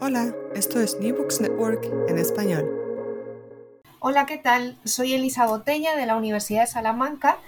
Hola, esto es New Books Network en español. Hola, ¿qué tal? Soy Elisa Botella de la Universidad de Salamanca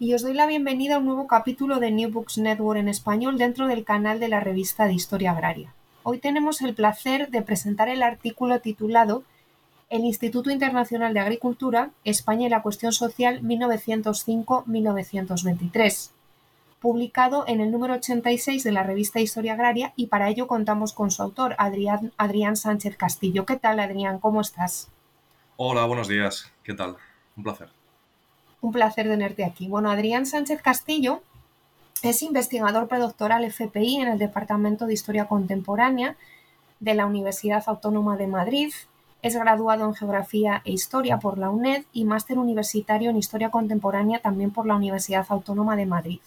y os doy la bienvenida a un nuevo capítulo de New Books Network en español dentro del canal de la revista de Historia Agraria. Hoy tenemos el placer de presentar el artículo titulado El Instituto Internacional de Agricultura, España y la Cuestión Social 1905-1923 publicado en el número 86 de la revista Historia Agraria y para ello contamos con su autor, Adrián, Adrián Sánchez Castillo. ¿Qué tal, Adrián? ¿Cómo estás? Hola, buenos días. ¿Qué tal? Un placer. Un placer tenerte aquí. Bueno, Adrián Sánchez Castillo es investigador predoctoral FPI en el Departamento de Historia Contemporánea de la Universidad Autónoma de Madrid. Es graduado en Geografía e Historia por la UNED y máster universitario en Historia Contemporánea también por la Universidad Autónoma de Madrid.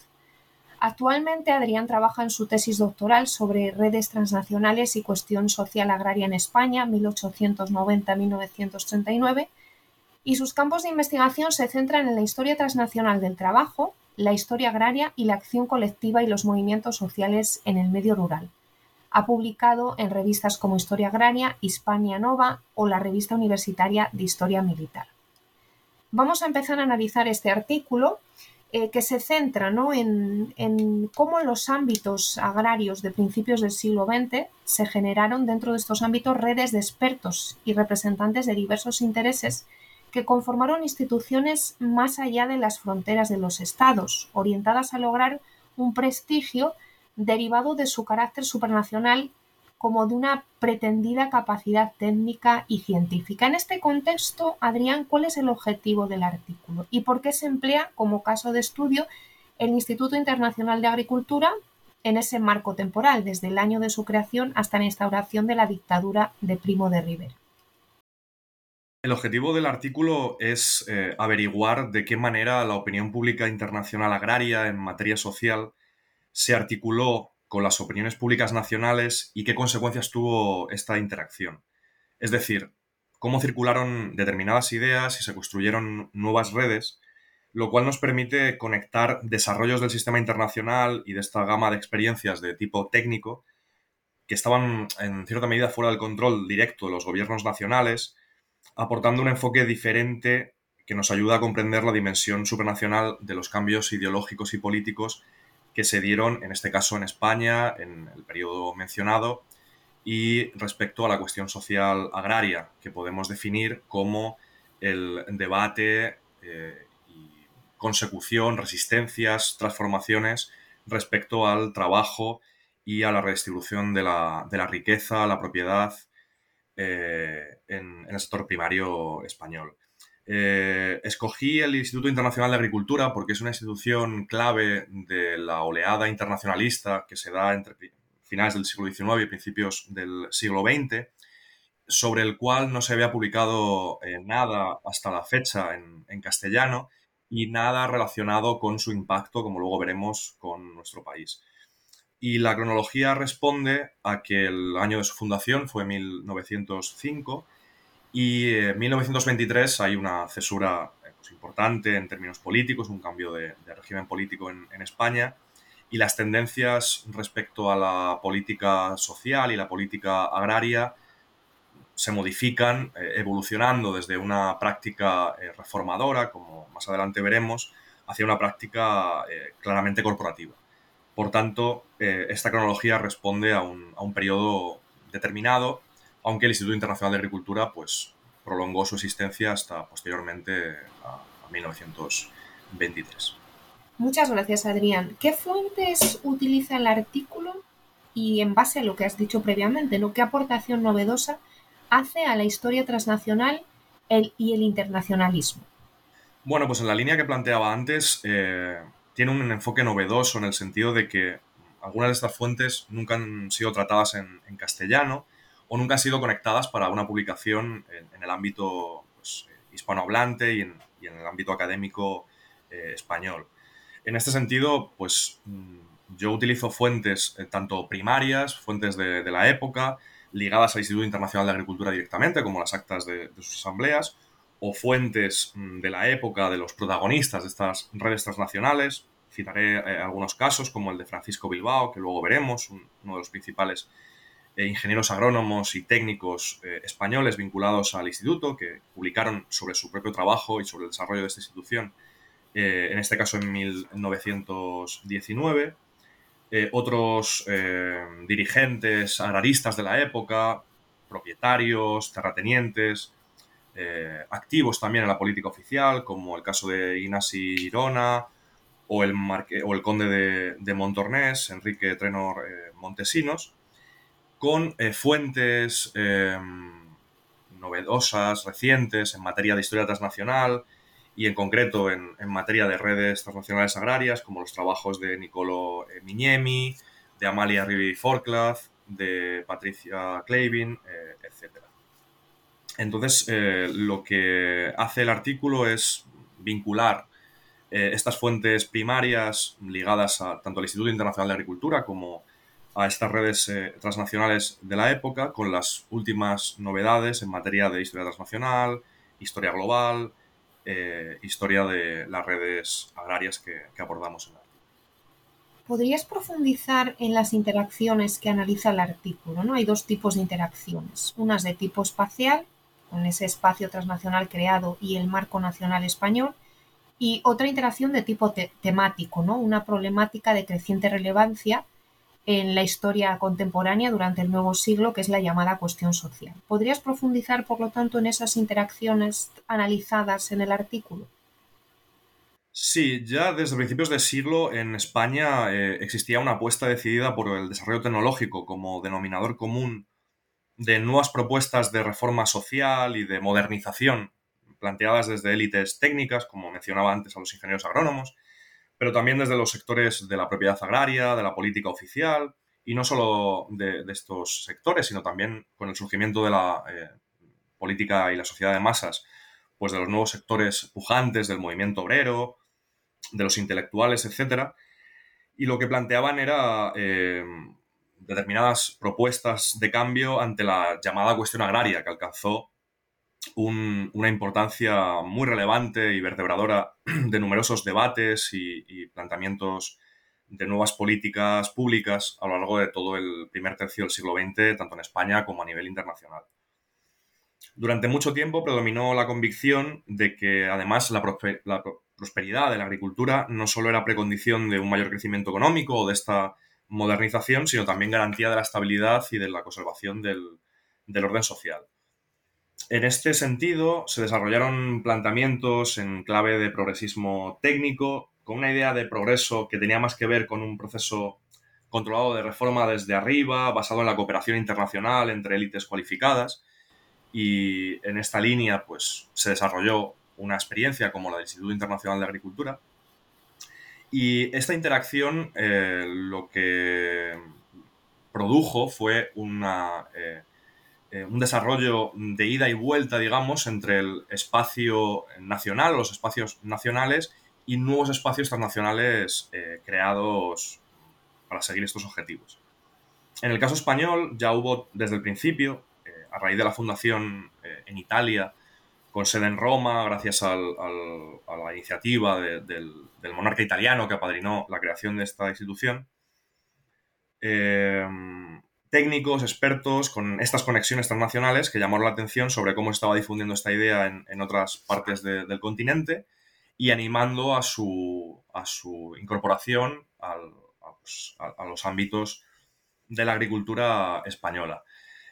Actualmente Adrián trabaja en su tesis doctoral sobre redes transnacionales y cuestión social agraria en España 1890-1939 y sus campos de investigación se centran en la historia transnacional del trabajo, la historia agraria y la acción colectiva y los movimientos sociales en el medio rural. Ha publicado en revistas como Historia Agraria, Hispania Nova o la revista universitaria de Historia Militar. Vamos a empezar a analizar este artículo eh, que se centra en, cómo los ámbitos agrarios de principios del siglo XX se generaron dentro de estos ámbitos redes de expertos y representantes de diversos intereses que conformaron instituciones más allá de las fronteras de los estados, orientadas a lograr un prestigio derivado de su carácter supranacional como de una pretendida capacidad técnica y científica. En este contexto, Adrián, ¿cuál es el objetivo del artículo y por qué se emplea como caso de estudio el Instituto Internacional de Agricultura en ese marco temporal, desde el año de su creación hasta la instauración de la dictadura de Primo de Rivera? El objetivo del artículo es eh, averiguar de qué manera la opinión pública internacional agraria en materia social se articuló con las opiniones públicas nacionales y qué consecuencias tuvo esta interacción. Es decir, cómo circularon determinadas ideas y se construyeron nuevas redes, lo cual nos permite conectar desarrollos del sistema internacional y de esta gama de experiencias de tipo técnico que estaban en cierta medida fuera del control directo de los gobiernos nacionales, aportando un enfoque diferente que nos ayuda a comprender la dimensión supranacional de los cambios ideológicos y políticos que se dieron, en este caso en España, en el periodo mencionado, y respecto a la cuestión social agraria, que podemos definir como el debate eh, y consecución, resistencias, transformaciones respecto al trabajo y a la redistribución de la, riqueza, la propiedad eh, en, el sector primario español. Eh, escogí el Instituto Internacional de Agricultura porque es una institución clave de la oleada internacionalista que se da entre finales del siglo XIX y principios del siglo XX, sobre el cual no se había publicado eh, nada hasta la fecha en, en castellano y nada relacionado con su impacto, como luego veremos, con nuestro país. Y la cronología responde a que el año de su fundación fue 1905 y en 1923 hay una cesura eh, pues, importante en términos políticos, un cambio de, régimen político en, España y las tendencias respecto a la política social y la política agraria se modifican, eh, evolucionando desde una práctica eh, reformadora, como más adelante veremos, hacia una práctica claramente corporativa. Por tanto, esta cronología responde a un, a un periodo determinado aunque el Instituto Internacional de Agricultura pues, prolongó su existencia hasta posteriormente a, 1923. Muchas gracias, Adrián. ¿Qué fuentes utiliza el artículo y en base a lo que has dicho previamente, ¿no? qué aportación novedosa hace a la historia transnacional y el internacionalismo? Bueno, pues en la línea que planteaba antes, eh, tiene un enfoque novedoso en el sentido de que algunas de estas fuentes nunca han sido tratadas en castellano o nunca han sido conectadas para una publicación en, el ámbito pues, hispanohablante y en, el ámbito académico eh, español. En este sentido, pues mm, yo utilizo fuentes eh, tanto primarias, fuentes de, la época, ligadas al Instituto Internacional de Agricultura directamente, como las actas de, sus asambleas, o fuentes mm, de la época de los protagonistas de estas redes transnacionales. Citaré eh, algunos casos, como el de Francisco Bilbao, que luego veremos, uno de los principales eh, ingenieros agrónomos y técnicos eh, españoles vinculados al instituto que publicaron sobre su propio trabajo y sobre el desarrollo de esta institución, eh, en este caso en 1919. otros dirigentes agraristas de la época, propietarios, terratenientes, activos también en la política oficial, como el caso de Ignasi Girona o el, o el conde de, de Montornés, Enrique Trenor Montesinos, con eh, fuentes em, novedosas, recientes en materia de historia transnacional y en concreto en, materia de redes transnacionales agrarias, como los trabajos de Nicolo eh, Mignemi, de Amalia Rivi Forclaz, de Patricia Clavin, eh, etc. Entonces, lo que hace el artículo es vincular estas fuentes primarias ligadas a, tanto al Instituto Internacional de Agricultura como a estas redes eh, transnacionales de la época con las últimas novedades en materia de historia transnacional, historia global, eh, historia de las redes agrarias que, abordamos en el artículo. ¿Podrías profundizar en las interacciones que analiza el artículo? ¿no? Hay dos tipos de interacciones, unas de tipo espacial, con ese espacio transnacional creado y el marco nacional español, y otra interacción de tipo temático, ¿no? una problemática de creciente relevancia en la historia contemporánea durante el nuevo siglo, que es la llamada cuestión social. ¿Podrías profundizar, por lo tanto, en esas interacciones analizadas en el artículo? Sí, ya desde principios de siglo en España eh, existía una apuesta decidida por el desarrollo tecnológico como denominador común de nuevas propuestas de reforma social y de modernización planteadas desde élites técnicas, como mencionaba antes a los ingenieros agrónomos, pero también desde los sectores de la propiedad agraria, de la política oficial, y no solo de, estos sectores, sino también con el surgimiento de la eh, política y la sociedad de masas, pues de los nuevos sectores pujantes del movimiento obrero, de los intelectuales, etc. Y lo que planteaban era eh, determinadas propuestas de cambio ante la llamada cuestión agraria, que alcanzó una importancia muy relevante y vertebradora de numerosos debates y, planteamientos de nuevas políticas públicas a lo largo de todo el primer tercio del siglo XX, tanto en España como a nivel internacional. Durante mucho tiempo predominó la convicción de que además la, prosperidad de la agricultura no solo era precondición de un mayor crecimiento económico o de esta modernización, sino también garantía de la estabilidad y de la conservación del orden social. En este sentido, se desarrollaron planteamientos en clave de progresismo técnico, con una idea de progreso que tenía más que ver con un proceso controlado de reforma desde arriba, basado en la cooperación internacional entre élites cualificadas. Y en esta línea, pues, se desarrolló una experiencia como la del Instituto Internacional de Agricultura. Y esta interacción eh, lo que produjo fue una eh, eh, un desarrollo de ida y vuelta, digamos, entre el espacio nacional, los espacios nacionales y nuevos espacios transnacionales eh, creados para seguir estos objetivos. En el caso español ya hubo desde el principio, eh, a raíz de la fundación en Italia, con sede en Roma, gracias a la iniciativa del, monarca italiano que apadrinó la creación de esta institución, técnicos, expertos, con estas conexiones transnacionales que llamaron la atención sobre cómo estaba difundiendo esta idea en, otras partes del continente y animando a su, incorporación pues, a, los ámbitos de la agricultura española.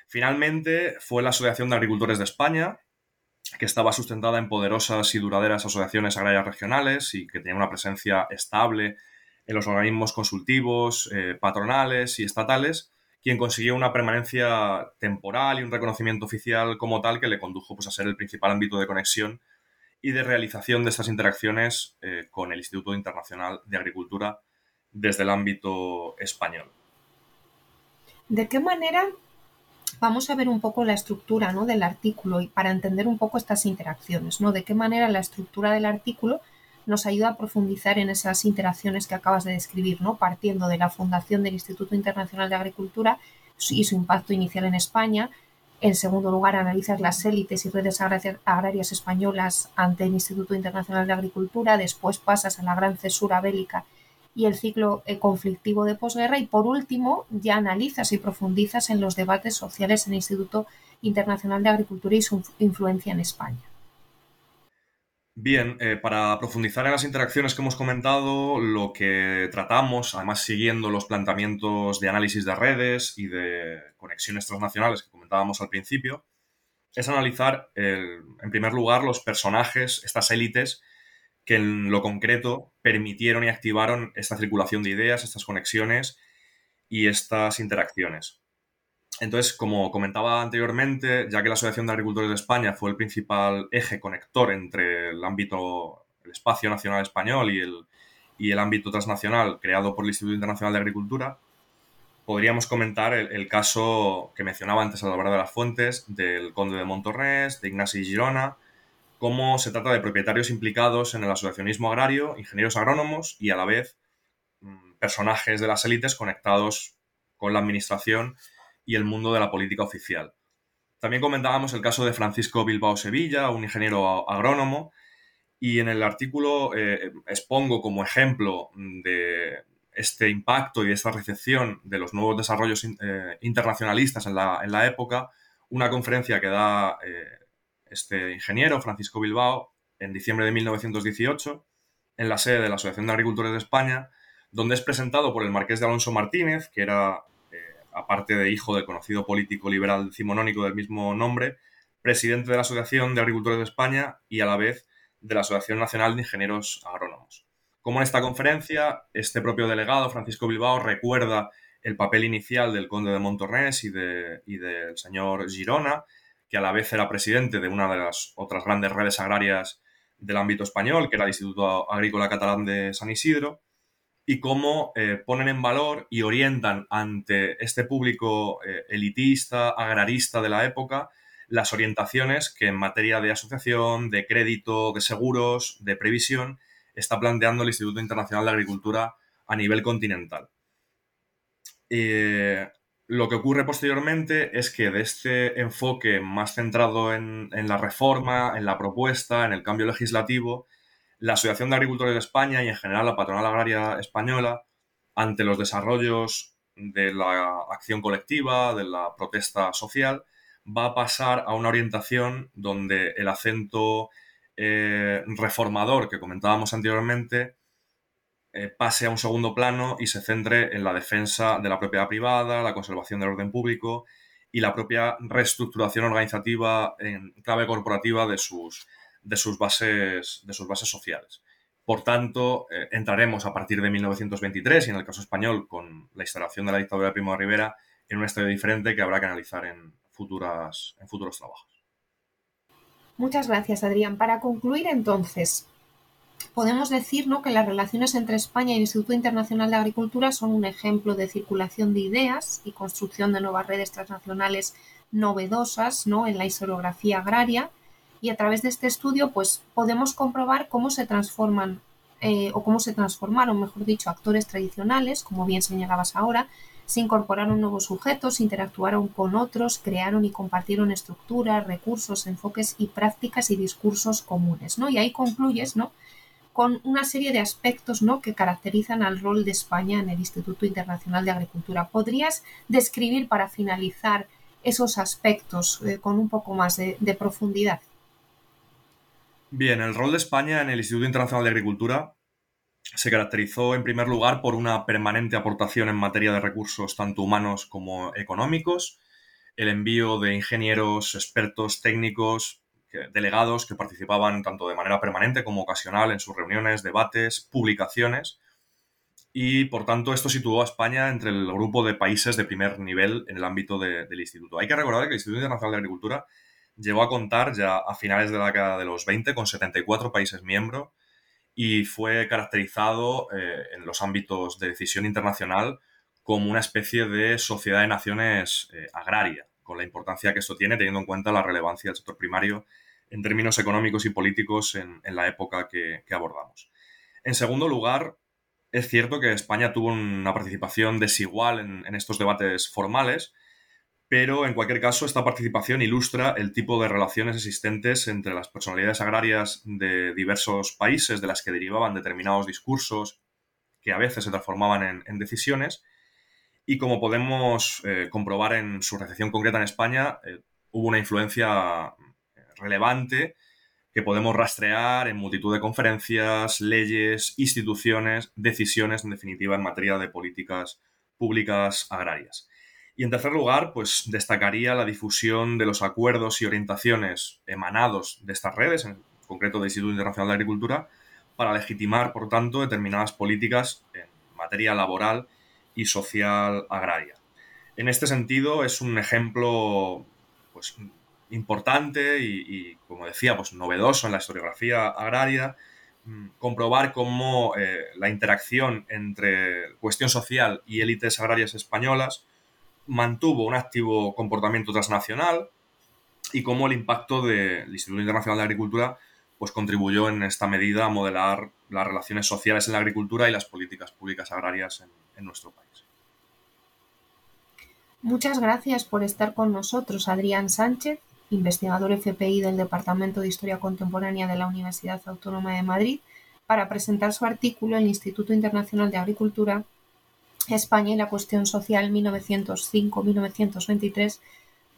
Finalmente fue la Asociación de Agricultores de España, que estaba sustentada en poderosas y duraderas asociaciones agrarias regionales y que tenía una presencia estable en los organismos consultivos, eh, patronales y estatales, quien consiguió una permanencia temporal y un reconocimiento oficial como tal que le condujo pues, a ser el principal ámbito de conexión y de realización de estas interacciones eh, con el Instituto Internacional de Agricultura desde el ámbito español. ¿De qué manera vamos a ver un poco la estructura ¿no? del artículo y para entender un poco estas interacciones, ¿no? De qué manera la estructura del artículo nos ayuda a profundizar en esas interacciones que acabas de describir, ¿no? Partiendo de la fundación del Instituto Internacional de Agricultura y su impacto inicial en España. En segundo lugar, analizas las élites y redes agrarias españolas ante el Instituto Internacional de Agricultura. Después pasas a la gran cesura bélica y el ciclo eh, conflictivo de posguerra. Y por último, ya analizas y profundizas en los debates sociales en el Instituto Internacional de Agricultura y su influencia en España. Bien, eh, para profundizar en las interacciones que hemos comentado, lo que tratamos, además siguiendo los planteamientos de análisis de redes y de conexiones transnacionales que comentábamos al principio, es analizar, en primer lugar, los personajes, estas élites que en lo concreto permitieron y activaron esta circulación de ideas, estas conexiones y estas interacciones. Entonces, como comentaba anteriormente, ya que la Asociación de Agricultores de España fue el principal eje conector entre el ámbito, el espacio nacional español y el, y el ámbito transnacional creado por el Instituto Internacional de Agricultura, podríamos comentar el, caso que mencionaba antes hora de las fuentes del conde de Montornés, de Ignasi Girona, cómo se trata de propietarios implicados en el asociacionismo agrario, ingenieros agrónomos y a la vez mm, personajes de las élites conectados con la administración y el mundo de la política oficial. También comentábamos el caso de Francisco Bilbao Sevilla, un ingeniero agrónomo, y en el artículo eh, expongo como ejemplo de este impacto y esta recepción de los nuevos desarrollos eh, internacionalistas en la, época, una conferencia que da eh, este ingeniero, Francisco Bilbao, en diciembre de 1918, en la sede de la Asociación de Agricultores de España, donde es presentado por el marqués de Alonso Martínez, que era, aparte de hijo del conocido político liberal cimonónico del mismo nombre, presidente de la Asociación de Agricultores de España y a la vez de la Asociación Nacional de Ingenieros Agrónomos. Como en esta conferencia, este propio delegado, Francisco Bilbao, recuerda el papel inicial del conde de Montornés y, y del señor Girona, que a la vez era presidente de una de las otras grandes redes agrarias del ámbito español, que era el Instituto Agrícola Catalán de San Isidro, y cómo eh, ponen en valor y orientan ante este público eh, elitista, agrarista de la época, las orientaciones que en materia de asociación, de crédito, de seguros, de previsión, está planteando el Instituto Internacional de Agricultura a nivel continental. Eh, lo que ocurre posteriormente es que de este enfoque más centrado en, la reforma, en la propuesta, en el cambio legislativo, la Asociación de Agricultores de España y en general la Patronal Agraria Española, ante los desarrollos de la acción colectiva, de la protesta social, va a pasar a una orientación donde el acento eh, reformador que comentábamos anteriormente eh, pase a un segundo plano y se centre en la defensa de la propiedad privada, la conservación del orden público y la propia reestructuración organizativa en clave corporativa de sus, de sus, bases, de sus bases sociales. Por tanto, eh, entraremos a partir de 1923 y en el caso español con la instalación de la dictadura de Primo de Rivera en una historia diferente que habrá que analizar en, futuras, en futuros trabajos. Muchas gracias, Adrián. Para concluir, entonces, podemos decir ¿no? que las relaciones entre España y el Instituto Internacional de Agricultura son un ejemplo de circulación de ideas y construcción de nuevas redes transnacionales novedosas ¿no? en la historiografía agraria y a través de este estudio pues podemos comprobar cómo se transforman eh, o cómo se transformaron, mejor dicho, actores tradicionales, como bien señalabas ahora, se incorporaron nuevos sujetos, interactuaron con otros, crearon y compartieron estructuras, recursos, enfoques y prácticas y discursos comunes, ¿no? Y ahí concluyes, ¿no? con una serie de aspectos ¿no? que caracterizan al rol de España en el Instituto Internacional de Agricultura. ¿Podrías describir para finalizar esos aspectos eh, con un poco más de, profundidad? Bien, el rol de España en el Instituto Internacional de Agricultura se caracterizó en primer lugar por una permanente aportación en materia de recursos tanto humanos como económicos, el envío de ingenieros, expertos técnicos, delegados que participaban tanto de manera permanente como ocasional en sus reuniones, debates, publicaciones. Y por tanto, esto situó a España entre el grupo de países de primer nivel en el ámbito del instituto. Hay que recordar que el Instituto Internacional de Agricultura llegó a contar ya a finales de la década de los 20 con 74 países miembros y fue caracterizado eh, en los ámbitos de decisión internacional como una especie de sociedad de naciones eh, agraria, la importancia que esto tiene, teniendo en cuenta la relevancia del sector primario en términos económicos y políticos en, la época que, abordamos. En segundo lugar, es cierto que España tuvo una participación desigual en, estos debates formales, pero en cualquier caso esta participación ilustra el tipo de relaciones existentes entre las personalidades agrarias de diversos países de las que derivaban determinados discursos que a veces se transformaban en, decisiones. Y como podemos eh, comprobar en su recepción concreta en España, eh, hubo una influencia relevante que podemos rastrear en multitud de conferencias, leyes, instituciones, decisiones, en definitiva, en materia de políticas públicas agrarias. Y en tercer lugar, pues destacaría la difusión de los acuerdos y orientaciones emanados de estas redes, en concreto del Instituto Internacional de Agricultura, para legitimar, por tanto, determinadas políticas en materia laboral y social agraria. En este sentido, es un ejemplo pues, importante y, como decía, pues novedoso en la historiografía agraria, mm, comprobar cómo eh, la interacción entre cuestión social y élites agrarias españolas mantuvo un activo comportamiento transnacional y cómo el impacto del Instituto Internacional de Agricultura pues contribuyó en esta medida a modelar las relaciones sociales en la agricultura y las políticas públicas agrarias en nuestro país. Muchas gracias por estar con nosotros, Adrián Sánchez, investigador FPI del Departamento de Historia Contemporánea de la Universidad Autónoma de Madrid, para presentar su artículo en el Instituto Internacional de Agricultura, España y la cuestión social 1905-1923,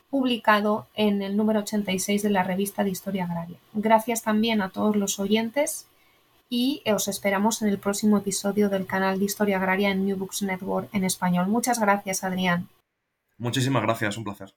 publicado en el número 86 de la revista de Historia Agraria. Gracias también a todos los oyentes y os esperamos en el próximo episodio del canal de Historia Agraria en New Books Network en español. Muchas gracias, Adrián. Muchísimas gracias, un placer.